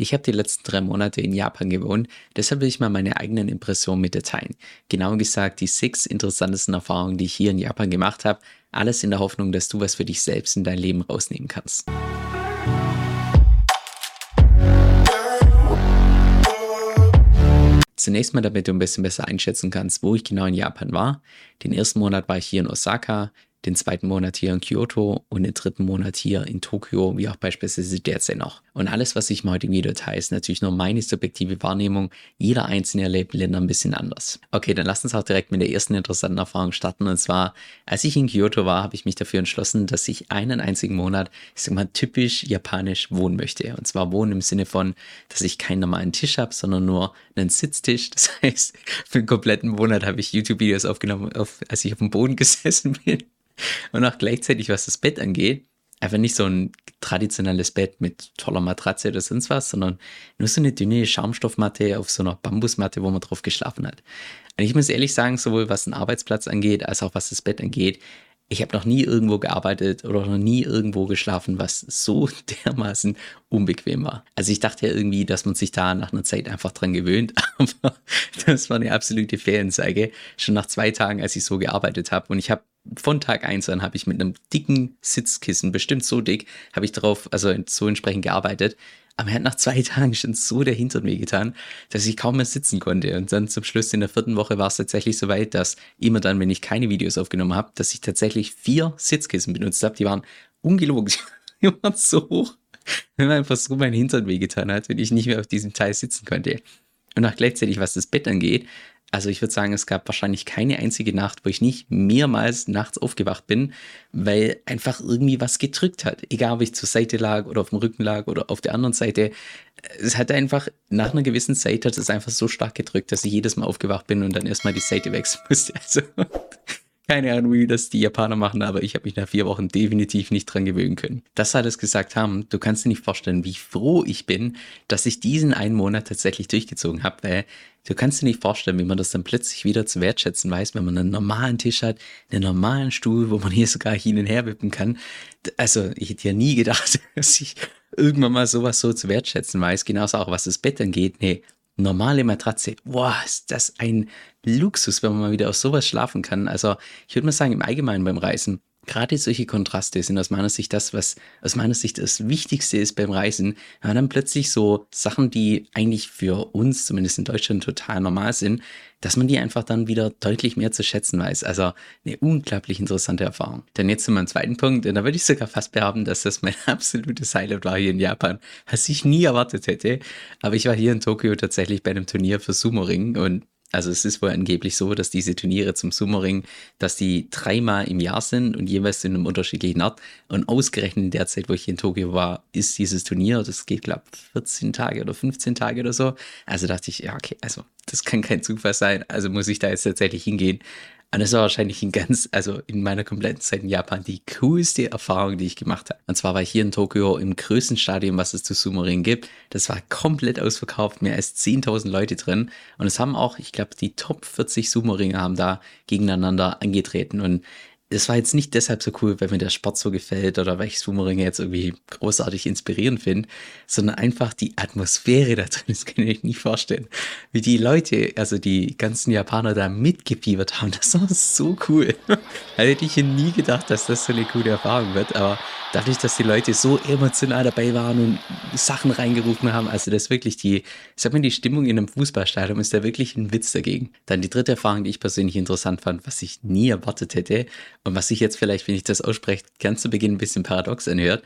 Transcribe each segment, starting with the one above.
Ich habe die letzten drei Monate in Japan gewohnt, deshalb will ich mal meine eigenen Impressionen mit dir teilen. Genauer gesagt die sechs interessantesten Erfahrungen, die ich hier in Japan gemacht habe. Alles in der Hoffnung, dass du was für dich selbst in dein Leben rausnehmen kannst. Zunächst mal, damit du ein bisschen besser einschätzen kannst, wo ich genau in Japan war. Den ersten Monat war ich hier in Osaka, den zweiten Monat hier in Kyoto und den dritten Monat hier in Tokio, wie auch beispielsweise derzeit noch. Und alles, was ich im Video teile, ist natürlich nur meine subjektive Wahrnehmung. Jeder einzelne erlebt Länder ein bisschen anders. Okay, dann lass uns auch direkt mit der ersten interessanten Erfahrung starten. Und zwar, als ich in Kyoto war, habe ich mich dafür entschlossen, dass ich einen einzigen Monat, ich sag mal, typisch japanisch wohnen möchte. Und zwar wohnen im Sinne von, dass ich keinen normalen Tisch habe, sondern nur einen Sitztisch. Das heißt, für einen kompletten Monat habe ich YouTube-Videos aufgenommen, auf, als ich auf dem Boden gesessen bin und auch gleichzeitig, was das Bett angeht, einfach nicht so ein traditionelles Bett mit toller Matratze oder sonst was, sondern nur so eine dünne Schaumstoffmatte auf so einer Bambusmatte, wo man drauf geschlafen hat. Und ich muss ehrlich sagen, sowohl was den Arbeitsplatz angeht, als auch was das Bett angeht, ich habe noch nie irgendwo gearbeitet oder noch nie irgendwo geschlafen, was so dermaßen unbequem war. Also ich dachte ja irgendwie, dass man sich da nach einer Zeit einfach dran gewöhnt, aber das war eine absolute Fehlanzeige. Schon nach zwei Tagen, als ich so gearbeitet habe und ich habe von Tag 1 an habe ich mit einem dicken Sitzkissen, bestimmt so dick, habe ich darauf, also so entsprechend gearbeitet. Aber er hat nach zwei Tagen schon so der Hintern getan, dass ich kaum mehr sitzen konnte. Und dann zum Schluss in der vierten Woche war es tatsächlich so weit, dass immer dann, wenn ich keine Videos aufgenommen habe, dass ich tatsächlich vier Sitzkissen benutzt habe. Die waren ungelogen. Die waren so hoch, wenn man einfach so meinen Hintern wehgetan hat, wenn ich nicht mehr auf diesem Teil sitzen konnte. Und auch gleichzeitig, was das Bett angeht, also ich würde sagen, es gab wahrscheinlich keine einzige Nacht, wo ich nicht mehrmals nachts aufgewacht bin, weil einfach irgendwie was gedrückt hat. Egal, ob ich zur Seite lag oder auf dem Rücken lag oder auf der anderen Seite. Es hat einfach, nach einer gewissen Zeit hat es einfach so stark gedrückt, dass ich jedes Mal aufgewacht bin und dann erstmal die Seite wechseln musste. Also keine Ahnung, wie das die Japaner machen, aber ich habe mich nach vier Wochen definitiv nicht dran gewöhnen können. Das alles gesagt haben, du kannst dir nicht vorstellen, wie froh ich bin, dass ich diesen einen Monat tatsächlich durchgezogen habe, weil du kannst dir nicht vorstellen, wie man das dann plötzlich wieder zu wertschätzen weiß, wenn man einen normalen Tisch hat, einen normalen Stuhl, wo man hier sogar hin und her wippen kann. Also ich hätte ja nie gedacht, dass ich irgendwann mal sowas so zu wertschätzen weiß, genauso auch was das Bett angeht. Nee, normale Matratze. Boah, ist das ein Luxus, wenn man mal wieder auf sowas schlafen kann. Also ich würde mal sagen, im Allgemeinen beim Reisen, gerade solche Kontraste sind aus meiner Sicht das, was aus meiner Sicht das Wichtigste ist beim Reisen. Wenn man dann plötzlich so Sachen, die eigentlich für uns, zumindest in Deutschland, total normal sind, dass man die einfach dann wieder deutlich mehr zu schätzen weiß. Also eine unglaublich interessante Erfahrung. Dann jetzt zu meinem zweiten Punkt, und da würde ich sogar fast behaupten, dass das mein absolutes Highlight war hier in Japan, was ich nie erwartet hätte. Aber ich war hier in Tokio tatsächlich bei einem Turnier für Sumo-Ring und also es ist wohl angeblich so, dass diese Turniere zum Sumo-Ring, dass die dreimal im Jahr sind und jeweils in einem unterschiedlichen Ort. Und ausgerechnet in der Zeit, wo ich in Tokio war, ist dieses Turnier, das geht, glaube ich, 14 Tage oder 15 Tage oder so. Also dachte ich, ja, okay, also das kann kein Zufall sein, also muss ich da jetzt tatsächlich hingehen. Und das war wahrscheinlich in ganz, also in meiner kompletten Zeit in Japan die coolste Erfahrung, die ich gemacht habe. Und zwar war ich hier in Tokio im größten Stadion, was es zu Sumo-Ring gibt. Das war komplett ausverkauft, mehr als 10.000 Leute drin. Und es haben auch, ich glaube, die Top 40 Sumo-Ringe haben da gegeneinander angetreten. Und es war jetzt nicht deshalb so cool, weil mir der Sport so gefällt oder weil ich Sumo-Ringe jetzt irgendwie großartig inspirierend finde, sondern einfach die Atmosphäre da drin, das kann ich nicht vorstellen. Wie die Leute, also die ganzen Japaner da mitgefiebert haben, das war so cool. Da hätte ich nie gedacht, dass das so eine coole Erfahrung wird, aber dadurch, dass die Leute so emotional dabei waren und Sachen reingerufen haben, also das wirklich die, ich sag mal, die Stimmung in einem Fußballstadion ist da wirklich ein Witz dagegen. Dann die dritte Erfahrung, die ich persönlich interessant fand, was ich nie erwartet hätte und was sich jetzt vielleicht, wenn ich das ausspreche, ganz zu Beginn ein bisschen paradox anhört,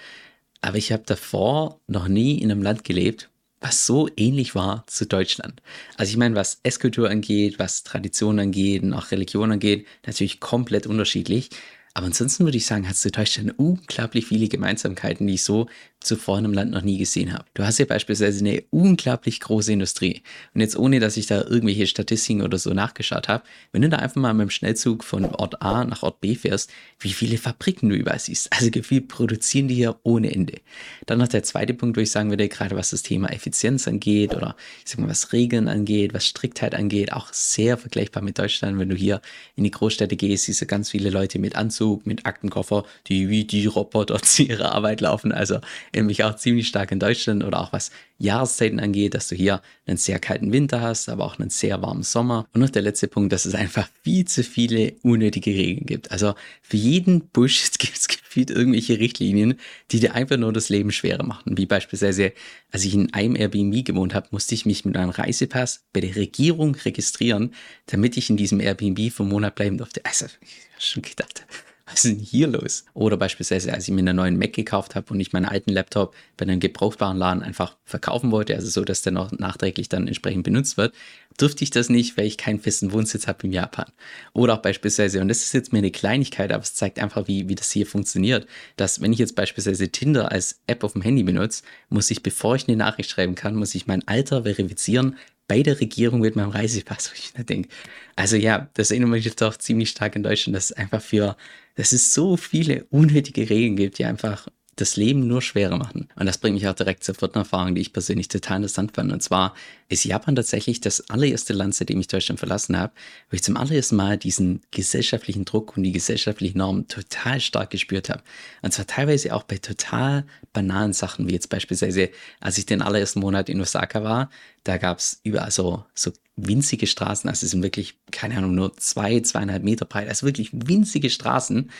aber ich habe davor noch nie in einem Land gelebt, was so ähnlich war zu Deutschland. Also ich meine, was Esskultur angeht, was Tradition angeht und auch Religion angeht, natürlich komplett unterschiedlich. Aber ansonsten würde ich sagen, hat Deutschland unglaublich viele Gemeinsamkeiten, die ich so zuvor in einem Land noch nie gesehen habe. Du hast ja beispielsweise eine unglaublich große Industrie. Und jetzt ohne, dass ich da irgendwelche Statistiken oder so nachgeschaut habe, wenn du da einfach mal mit dem Schnellzug von Ort A nach Ort B fährst, wie viele Fabriken du überall siehst. Also gefühlt produzieren die hier ohne Ende. Dann noch der zweite Punkt, wo ich sagen würde, gerade was das Thema Effizienz angeht oder ich sag mal, was Regeln angeht, was Striktheit angeht, auch sehr vergleichbar mit Deutschland. Wenn du hier in die Großstädte gehst, siehst du ganz viele Leute mit Anzug, mit Aktenkoffer, die wie die Roboter zu ihrer Arbeit laufen. Also nämlich auch ziemlich stark in Deutschland oder auch was Jahreszeiten angeht, dass du hier einen sehr kalten Winter hast, aber auch einen sehr warmen Sommer. Und noch der letzte Punkt, dass es einfach viel zu viele unnötige Regeln gibt. Also für jeden Busch gibt es gefühlt irgendwelche Richtlinien, die dir einfach nur das Leben schwerer machen. Wie beispielsweise, als ich in einem Airbnb gewohnt habe, musste ich mich mit einem Reisepass bei der Regierung registrieren, damit ich in diesem Airbnb einen Monat bleiben durfte. Also, ich habe schon gedacht, was ist denn hier los? Oder beispielsweise, als ich mir einen neuen Mac gekauft habe und ich meinen alten Laptop bei einem gebrauchbaren Laden einfach verkaufen wollte, also so, dass der noch nachträglich dann entsprechend benutzt wird, durfte ich das nicht, weil ich keinen festen Wohnsitz habe in Japan. Oder auch beispielsweise, und das ist jetzt mir eine Kleinigkeit, aber es zeigt einfach, wie, wie das hier funktioniert, dass wenn ich jetzt beispielsweise Tinder als App auf dem Handy benutze, muss ich, bevor ich eine Nachricht schreiben kann, muss ich mein Alter verifizieren, bei der Regierung mit meinem Reisepass, wo ich da denke. Also ja, das erinnert mich doch ziemlich stark in Deutschland, dass es einfach für, dass es so viele unnötige Regeln gibt, die einfach das Leben nur schwerer machen. Und das bringt mich auch direkt zur vierten Erfahrung, die ich persönlich total interessant fand. Und zwar ist Japan tatsächlich das allererste Land, seitdem ich Deutschland verlassen habe, wo ich zum allerersten Mal diesen gesellschaftlichen Druck und die gesellschaftlichen Normen total stark gespürt habe. Und zwar teilweise auch bei total banalen Sachen, wie jetzt beispielsweise, als ich den allerersten Monat in Osaka war, da gab es überall so, so winzige Straßen, also es sind wirklich, keine Ahnung, nur zwei, zweieinhalb Meter breit, also wirklich winzige Straßen.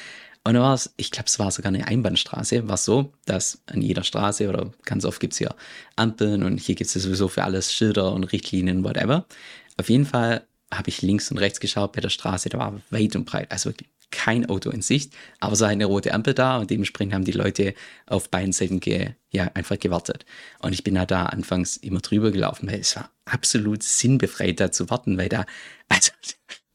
Und dann war es, ich glaube, es war sogar eine Einbahnstraße, war so, dass an jeder Straße oder ganz oft gibt es hier Ampeln und hier gibt es sowieso für alles Schilder und Richtlinien, whatever. Auf jeden Fall habe ich links und rechts geschaut bei der Straße, da war weit und breit, also wirklich kein Auto in Sicht, aber so eine rote Ampel da und dementsprechend haben die Leute auf beiden Seiten ge, ja, einfach gewartet. Und ich bin da, da anfangs immer drüber gelaufen, weil es war absolut sinnbefreit da zu warten, weil da, also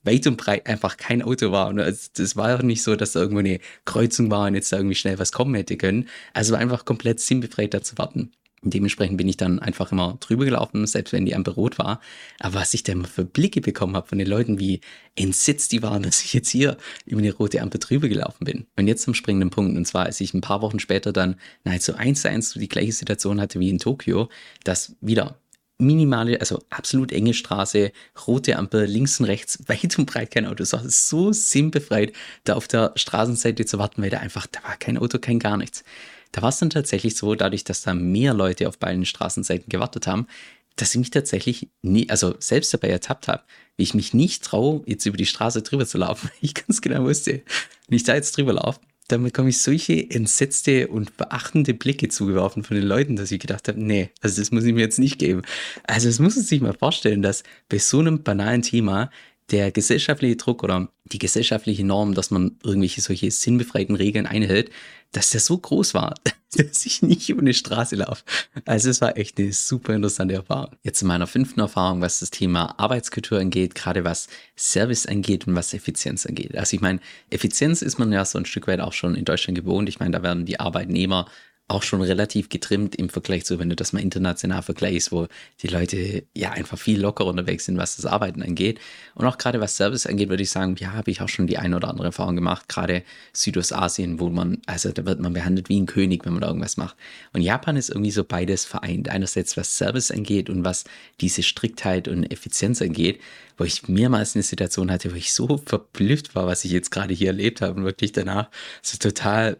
weit und breit einfach kein Auto war. Und es war auch nicht so, dass da irgendwo eine Kreuzung war und jetzt da irgendwie schnell was kommen hätte können. Also war einfach komplett sinnbefreit da zu warten. Und dementsprechend bin ich dann einfach immer drüber gelaufen, selbst wenn die Ampel rot war. Aber was ich da immer für Blicke bekommen habe von den Leuten, wie entsetzt die waren, dass ich jetzt hier über die rote Ampel drüber gelaufen bin. Und jetzt zum springenden Punkt. Und zwar, als ich ein paar Wochen später dann nahezu eins zu eins die gleiche Situation hatte wie in Tokio, dass wieder minimale, also absolut enge Straße, rote Ampel, links und rechts, weit und breit kein Auto. Es war so sinnbefreit, da auf der Straßenseite zu warten, weil da einfach, da war kein Auto, kein gar nichts. Da war es dann tatsächlich so, dadurch, dass da mehr Leute auf beiden Straßenseiten gewartet haben, dass ich mich tatsächlich nie, also selbst dabei ertappt habe, wie ich mich nicht traue, jetzt über die Straße drüber zu laufen. Ich ganz genau wusste, wenn ich da jetzt drüber laufe, dann bekomme ich solche entsetzte und beachtende Blicke zugeworfen von den Leuten, dass ich gedacht habe, nee, also das muss ich mir jetzt nicht geben. Also es muss man sich mal vorstellen, dass bei so einem banalen Thema der gesellschaftliche Druck oder die gesellschaftliche Norm, dass man irgendwelche solche sinnbefreiten Regeln einhält, dass der so groß war, dass ich nicht über eine Straße laufe. Also es war echt eine super interessante Erfahrung. Jetzt in meiner fünften Erfahrung, was das Thema Arbeitskultur angeht, gerade was Service angeht und was Effizienz angeht. Also ich meine, Effizienz ist man ja so ein Stück weit auch schon in Deutschland gewohnt. Ich meine, da werden die Arbeitnehmer auch schon relativ getrimmt im Vergleich zu, wenn du das mal international vergleichst, wo die Leute ja einfach viel lockerer unterwegs sind, was das Arbeiten angeht. Und auch gerade was Service angeht, würde ich sagen, ja, habe ich auch schon die eine oder andere Erfahrung gemacht, gerade Südostasien, wo man, also da wird man behandelt wie ein König, wenn man da irgendwas macht. Und Japan ist irgendwie so beides vereint. Einerseits was Service angeht und was diese Striktheit und Effizienz angeht, wo ich mehrmals eine Situation hatte, wo ich so verblüfft war, was ich jetzt gerade hier erlebt habe und wirklich danach so total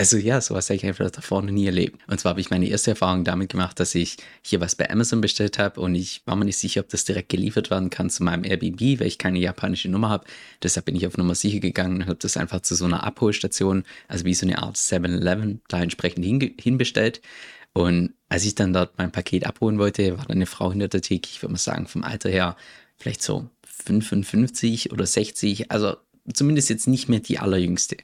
also ja, sowas habe ich einfach davor noch nie erlebt. Und zwar habe ich meine erste Erfahrung damit gemacht, dass ich hier was bei Amazon bestellt habe und ich war mir nicht sicher, ob das direkt geliefert werden kann zu meinem Airbnb, weil ich keine japanische Nummer habe. Deshalb bin ich auf Nummer sicher gegangen und habe das einfach zu so einer Abholstation, also wie so eine Art 7-Eleven, da entsprechend hin, hinbestellt. Und als ich dann dort mein Paket abholen wollte, war da eine Frau hinter der Theke, ich würde mal sagen, vom Alter her vielleicht so 55 oder 60, also zumindest jetzt nicht mehr die allerjüngste.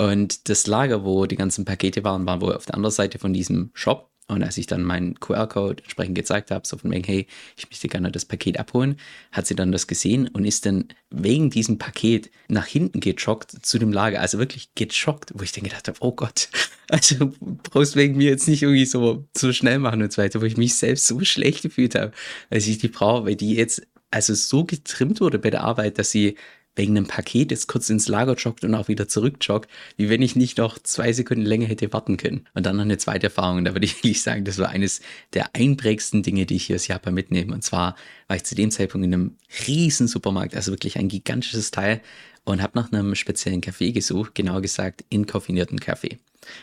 Und das Lager, wo die ganzen Pakete waren, war wohl auf der anderen Seite von diesem Shop. Und als ich dann meinen QR-Code entsprechend gezeigt habe, so von wegen, hey, ich möchte gerne das Paket abholen, hat sie dann das gesehen und ist dann wegen diesem Paket nach hinten gejoggt zu dem Lager. Also wirklich gejoggt, wo ich dann gedacht habe, oh Gott, also brauchst wegen mir jetzt nicht irgendwie so, so schnell machen und so weiter, wo ich mich selbst so schlecht gefühlt habe, als ich die Frau, weil die jetzt also so getrimmt wurde bei der Arbeit, dass sie wegen einem Paket jetzt kurz ins Lager joggt und auch wieder zurück joggt, wie wenn ich nicht noch zwei Sekunden länger hätte warten können. Und dann noch eine zweite Erfahrung, da würde ich wirklich sagen, das war eines der einprägsten Dinge, die ich hier aus Japan mitnehme. Und zwar war ich zu dem Zeitpunkt in einem riesen Supermarkt, also wirklich ein gigantisches Teil und habe nach einem speziellen Kaffee gesucht, genauer gesagt inkoffinierten Kaffee.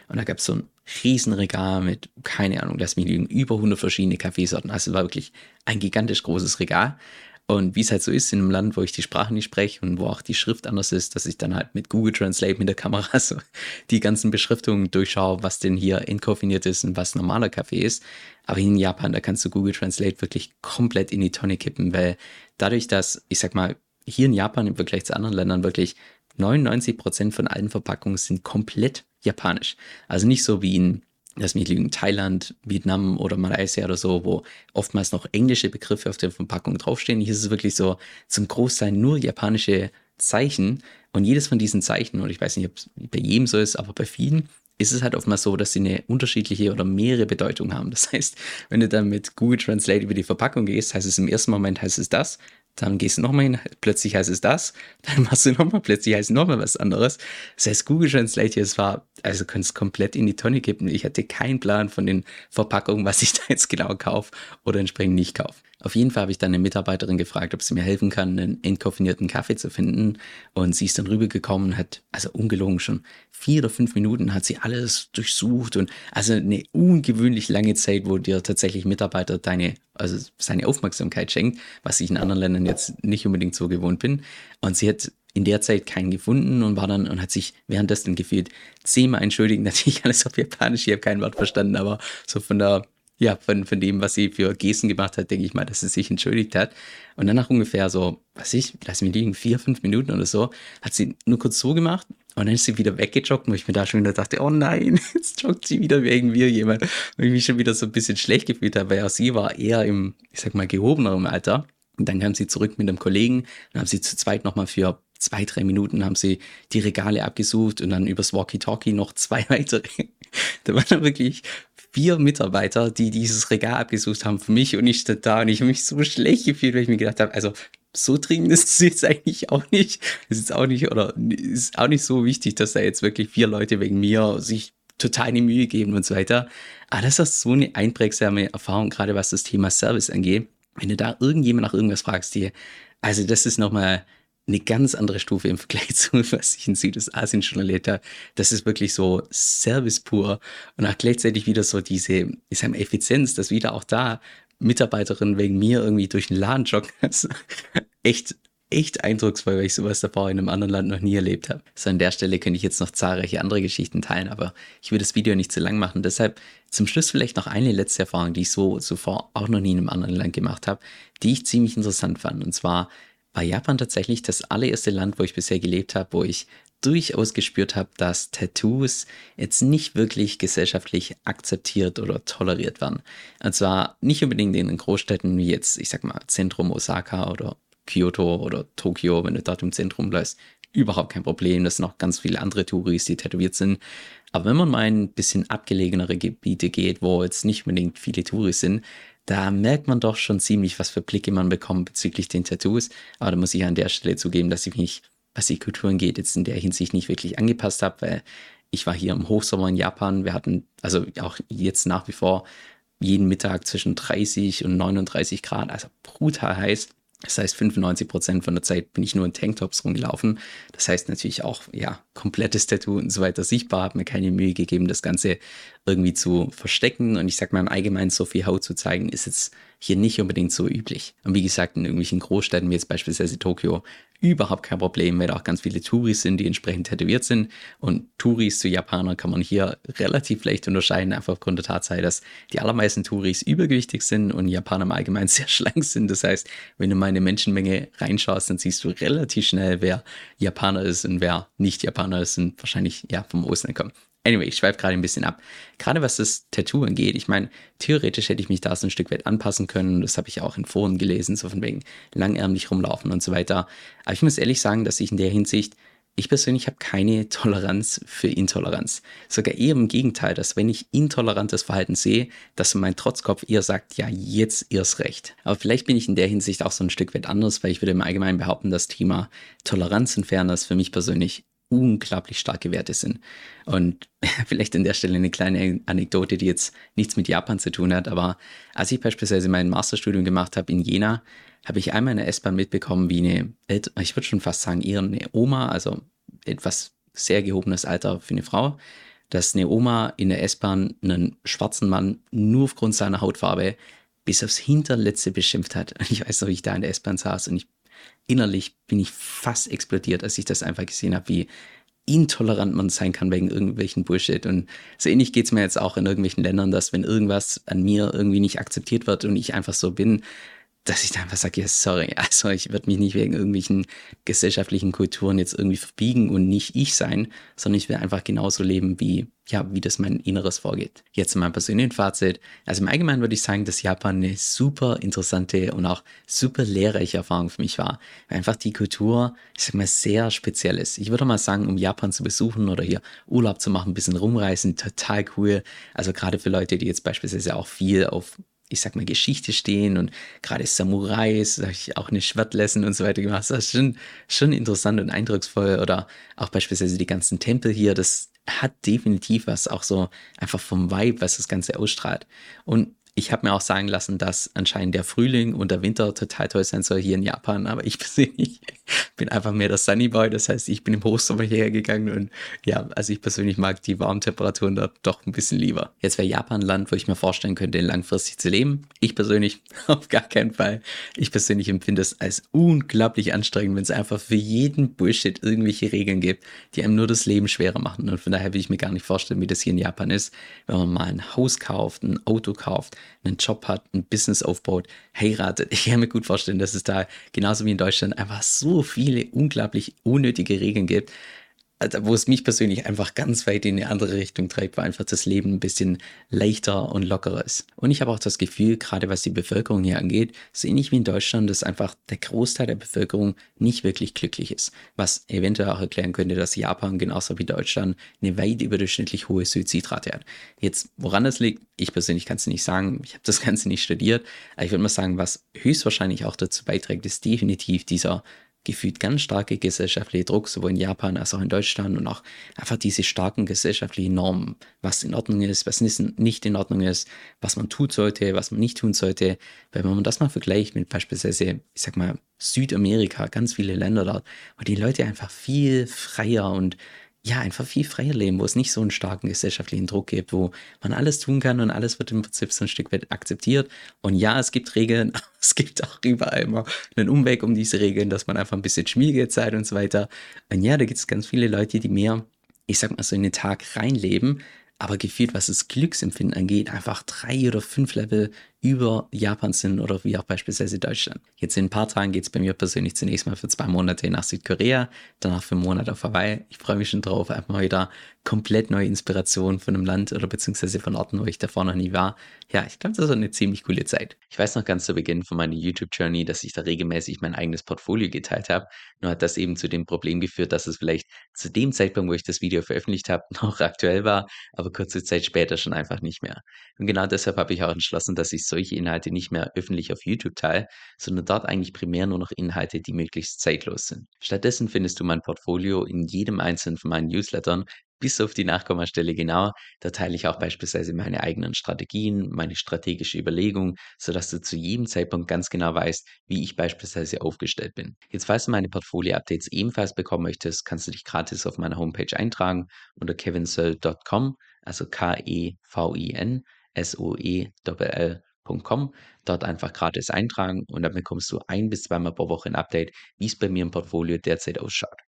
Und da gab es so ein Riesenregal mit, keine Ahnung, das mir liegen über 100 verschiedene Kaffeesorten. Also war wirklich ein gigantisch großes Regal. Und wie es halt so ist in einem Land, wo ich die Sprache nicht spreche und wo auch die Schrift anders ist, dass ich dann halt mit Google Translate mit der Kamera so die ganzen Beschriftungen durchschaue, was denn hier entkofiniert ist und was normaler Kaffee ist. Aber in Japan, da kannst du Google Translate wirklich komplett in die Tonne kippen, weil dadurch, dass, ich sag mal, hier in Japan im Vergleich zu anderen Ländern wirklich 99 Prozent von allen Verpackungen sind komplett japanisch. Also nicht so wie in das mir liegen Thailand, Vietnam oder Malaysia oder so, wo oftmals noch englische Begriffe auf der Verpackung draufstehen. Hier ist es wirklich so zum Großteil nur japanische Zeichen. Und jedes von diesen Zeichen, und ich weiß nicht, ob es bei jedem so ist, aber bei vielen ist es halt oftmals so, dass sie eine unterschiedliche oder mehrere Bedeutungen haben. Das heißt, wenn du dann mit Google Translate über die Verpackung gehst, heißt es im ersten Moment heißt es das, dann gehst du nochmal hin, plötzlich heißt es das, dann machst du nochmal, plötzlich heißt es nochmal was anderes. Das heißt, Google Translate, es war, also kannst komplett in die Tonne kippen. Ich hatte keinen Plan von den Verpackungen, was ich da jetzt genau kaufe oder entsprechend nicht kaufe. Auf jeden Fall habe ich dann eine Mitarbeiterin gefragt, ob sie mir helfen kann, einen entkoffinierten Kaffee zu finden. Und sie ist dann rübergekommen hat, also ungelogen schon, vier oder fünf Minuten hat sie alles durchsucht und also eine ungewöhnlich lange Zeit, wo dir tatsächlich Mitarbeiter deine, also seine Aufmerksamkeit schenkt, was ich in anderen Ländern jetzt nicht unbedingt so gewohnt bin. Und sie hat in der Zeit keinen gefunden und war dann und hat sich währenddessen gefühlt zehnmal entschuldigt. Natürlich alles auf Japanisch, ich habe kein Wort verstanden, aber so von der ja, von, von dem, was sie für Gesten gemacht hat, denke ich mal, dass sie sich entschuldigt hat. Und dann nach ungefähr so, was ich, lass mich liegen, vier, fünf Minuten oder so, hat sie nur kurz so gemacht und dann ist sie wieder weggejoggt, wo ich mir da schon wieder dachte, oh nein, jetzt joggt sie wieder wegen mir jemand. Und ich mich schon wieder so ein bisschen schlecht gefühlt habe, weil auch sie war eher im, ich sag mal, gehobeneren Alter. Und dann kam sie zurück mit einem Kollegen, dann haben sie zu zweit nochmal für zwei, drei Minuten haben sie die Regale abgesucht und dann übers Walkie-Talkie noch zwei weitere. Da waren dann wirklich vier Mitarbeiter, die dieses Regal abgesucht haben für mich und ich stand da und ich habe mich so schlecht gefühlt, weil ich mir gedacht habe, also so dringend ist es jetzt eigentlich auch nicht. Es ist auch nicht, oder ist auch nicht so wichtig, dass da jetzt wirklich vier Leute wegen mir sich total die Mühe geben und so weiter. Aber das ist so eine einprägsame Erfahrung, gerade was das Thema Service angeht. Wenn du da irgendjemand nach irgendwas fragst, dir, also das ist nochmal eine ganz andere Stufe im Vergleich zu, was ich in Südostasien schon erlebt habe. Das ist wirklich so Service pur und auch gleichzeitig wieder so diese, ich sag mal, Effizienz, dass wieder auch da Mitarbeiterinnen wegen mir irgendwie durch den Laden joggen. Echt, echt eindrucksvoll, weil ich sowas davor in einem anderen Land noch nie erlebt habe. So an der Stelle könnte ich jetzt noch zahlreiche andere Geschichten teilen, aber ich will das Video nicht zu lang machen. Deshalb zum Schluss vielleicht noch eine letzte Erfahrung, die ich so zuvor auch noch nie in einem anderen Land gemacht habe, die ich ziemlich interessant fand. Und zwar war Japan tatsächlich das allererste Land, wo ich bisher gelebt habe, wo ich durchaus gespürt habe, dass Tattoos jetzt nicht wirklich gesellschaftlich akzeptiert oder toleriert werden. Und zwar nicht unbedingt in den Großstädten wie jetzt, ich sag mal, Zentrum Osaka oder Kyoto oder Tokio, wenn du dort im Zentrum bleibst, überhaupt kein Problem. Das sind auch ganz viele andere Touris, die tätowiert sind. Aber wenn man mal in ein bisschen abgelegenere Gebiete geht, wo jetzt nicht unbedingt viele Touris sind, da merkt man doch schon ziemlich, was für Blicke man bekommt bezüglich den Tattoos. Aber da muss ich an der Stelle zugeben, dass ich mich, was die Kulturen geht, jetzt in der Hinsicht nicht wirklich angepasst habe, weil ich war hier im Hochsommer in Japan. Wir hatten also auch jetzt nach wie vor jeden Mittag zwischen 30 und 39 Grad, also brutal heiß. Das heißt, 95 Prozent von der Zeit bin ich nur in Tanktops rumgelaufen. Das heißt natürlich auch, ja, komplettes Tattoo und so weiter sichtbar. Habe mir keine Mühe gegeben, das Ganze irgendwie zu verstecken. Und ich sag mal im Allgemeinen, so viel Haut zu zeigen, ist jetzt hier nicht unbedingt so üblich. Und wie gesagt, in irgendwelchen Großstädten wie jetzt beispielsweise Tokio überhaupt kein Problem, weil da auch ganz viele Touris sind, die entsprechend tätowiert sind. Und Touris zu Japanern kann man hier relativ leicht unterscheiden, einfach aufgrund der Tatsache, dass die allermeisten Touris übergewichtig sind und Japaner im Allgemeinen sehr schlank sind. Das heißt, wenn du mal in eine Menschenmenge reinschaust, dann siehst du relativ schnell, wer Japaner ist und wer nicht Japaner ist und wahrscheinlich ja vom Ausland kommt. Anyway, ich schweife gerade ein bisschen ab. Gerade was das Tattoo angeht, ich meine, theoretisch hätte ich mich da so ein Stück weit anpassen können. Das habe ich auch in Foren gelesen, so von wegen langärmlich rumlaufen und so weiter. Aber ich muss ehrlich sagen, dass ich in der Hinsicht, ich persönlich habe keine Toleranz für Intoleranz. Sogar eher im Gegenteil, dass wenn ich intolerantes Verhalten sehe, dass mein Trotzkopf eher sagt, ja, jetzt erst recht. Aber vielleicht bin ich in der Hinsicht auch so ein Stück weit anders, weil ich würde im Allgemeinen behaupten, das Thema Toleranz und Fairness für mich persönlich unglaublich starke Werte sind. Und vielleicht an der Stelle eine kleine Anekdote, die jetzt nichts mit Japan zu tun hat, aber als ich beispielsweise mein Masterstudium gemacht habe in Jena, habe ich einmal in der S-Bahn mitbekommen, wie eine, ich würde schon fast sagen, eine Oma, also etwas sehr gehobenes Alter für eine Frau, dass eine Oma in der S-Bahn einen schwarzen Mann nur aufgrund seiner Hautfarbe bis aufs Hinterletzte beschimpft hat. Und ich weiß noch, wie ich da in der S-Bahn saß und ich innerlich bin ich fast explodiert, als ich das einfach gesehen habe, wie intolerant man sein kann wegen irgendwelchen Bullshit. Und so ähnlich geht es mir jetzt auch in irgendwelchen Ländern, dass wenn irgendwas an mir irgendwie nicht akzeptiert wird und ich einfach so bin, dass ich da einfach sage, ja, sorry, also ich würde mich nicht wegen irgendwelchen gesellschaftlichen Kulturen jetzt irgendwie verbiegen und nicht ich sein, sondern ich will einfach genauso leben, wie, ja, wie das mein Inneres vorgeht. Jetzt in meinem persönlichen Fazit. Also im Allgemeinen würde ich sagen, dass Japan eine super interessante und auch super lehrreiche Erfahrung für mich war. Weil einfach die Kultur, ich sag mal, sehr speziell ist. Ich würde mal sagen, um Japan zu besuchen oder hier Urlaub zu machen, ein bisschen rumreisen, total cool. Also gerade für Leute, die jetzt beispielsweise auch viel auf ich sag mal, Geschichte stehen und gerade Samurais, da habe ich auch eine Schwertlessen und so weiter gemacht. Das ist schon, schon interessant und eindrucksvoll. Oder auch beispielsweise die ganzen Tempel hier, das hat definitiv was, auch so einfach vom Vibe, was das Ganze ausstrahlt. Und ich habe mir auch sagen lassen, dass anscheinend der Frühling und der Winter total toll sein soll hier in Japan, aber ich persönlich bin einfach mehr der Sunny Boy, das heißt, ich bin im Hochsommer hierher gegangen und ja, also ich persönlich mag die warmen Temperaturen da doch ein bisschen lieber. Jetzt wäre Japan ein Land, wo ich mir vorstellen könnte, langfristig zu leben. Ich persönlich auf gar keinen Fall. Ich persönlich empfinde es als unglaublich anstrengend, wenn es einfach für jeden Bullshit irgendwelche Regeln gibt, die einem nur das Leben schwerer machen und von daher will ich mir gar nicht vorstellen, wie das hier in Japan ist, wenn man mal ein Haus kauft, ein Auto kauft, einen Job hat, ein Business aufbaut, heiratet. Ich kann mir gut vorstellen, dass es da genauso wie in Deutschland einfach so viele unglaublich unnötige Regeln gibt, also, wo es mich persönlich einfach ganz weit in eine andere Richtung treibt, weil einfach das Leben ein bisschen leichter und lockerer ist. Und ich habe auch das Gefühl, gerade was die Bevölkerung hier angeht, so ähnlich wie in Deutschland, dass einfach der Großteil der Bevölkerung nicht wirklich glücklich ist. Was eventuell auch erklären könnte, dass Japan genauso wie Deutschland eine weit überdurchschnittlich hohe Suizidrate hat. Jetzt, woran das liegt, ich persönlich kann es nicht sagen. Ich habe das Ganze nicht studiert. Aber ich würde mal sagen, was höchstwahrscheinlich auch dazu beiträgt, ist definitiv dieser gefühlt ganz starke gesellschaftliche Druck, sowohl in Japan als auch in Deutschland und auch einfach diese starken gesellschaftlichen Normen, was in Ordnung ist, was nicht in Ordnung ist, was man tun sollte, was man nicht tun sollte. Weil wenn man das mal vergleicht mit beispielsweise, ich sag mal, Südamerika, ganz viele Länder dort, wo die Leute einfach viel freier und ja, einfach viel freier leben, wo es nicht so einen starken gesellschaftlichen Druck gibt, wo man alles tun kann und alles wird im Prinzip so ein Stück weit akzeptiert. Und ja, es gibt Regeln, es gibt auch überall immer einen Umweg um diese Regeln, dass man einfach ein bisschen Schmiegezeit und so weiter. Und ja, da gibt es ganz viele Leute, die mehr, ich sag mal so in den Tag reinleben, aber gefühlt, was das Glücksempfinden angeht, einfach drei oder fünf Level über Japan sind oder wie auch beispielsweise Deutschland. Jetzt in ein paar Tagen geht es bei mir persönlich zunächst mal für zwei Monate nach Südkorea, danach für einen Monat auf Hawaii. Ich freue mich schon drauf, einfach mal wieder komplett neue Inspiration von einem Land oder beziehungsweise von Orten, wo ich davor noch nie war. Ja, ich glaube, das ist eine ziemlich coole Zeit. Ich weiß noch ganz zu Beginn von meiner YouTube-Journey, dass ich da regelmäßig mein eigenes Portfolio geteilt habe. Nur hat das eben zu dem Problem geführt, dass es vielleicht zu dem Zeitpunkt, wo ich das Video veröffentlicht habe, noch aktuell war, aber kurze Zeit später schon einfach nicht mehr. Und genau deshalb habe ich auch entschlossen, dass ich solche Inhalte nicht mehr öffentlich auf YouTube teile, sondern dort eigentlich primär nur noch Inhalte, die möglichst zeitlos sind. Stattdessen findest du mein Portfolio in jedem einzelnen von meinen Newslettern, bis auf die Nachkommastelle genau. Da teile ich auch beispielsweise meine eigenen Strategien, meine strategische Überlegung, sodass du zu jedem Zeitpunkt ganz genau weißt, wie ich beispielsweise aufgestellt bin. Jetzt, falls du meine Portfolio-Updates ebenfalls bekommen möchtest, kannst du dich gratis auf meiner Homepage eintragen unter kevinsoe.com, also K-E-V-I-N S-O-E-L-L.com. Dort einfach gratis eintragen und dann bekommst du ein bis zweimal pro Woche ein Update, wie es bei mir im Portfolio derzeit ausschaut.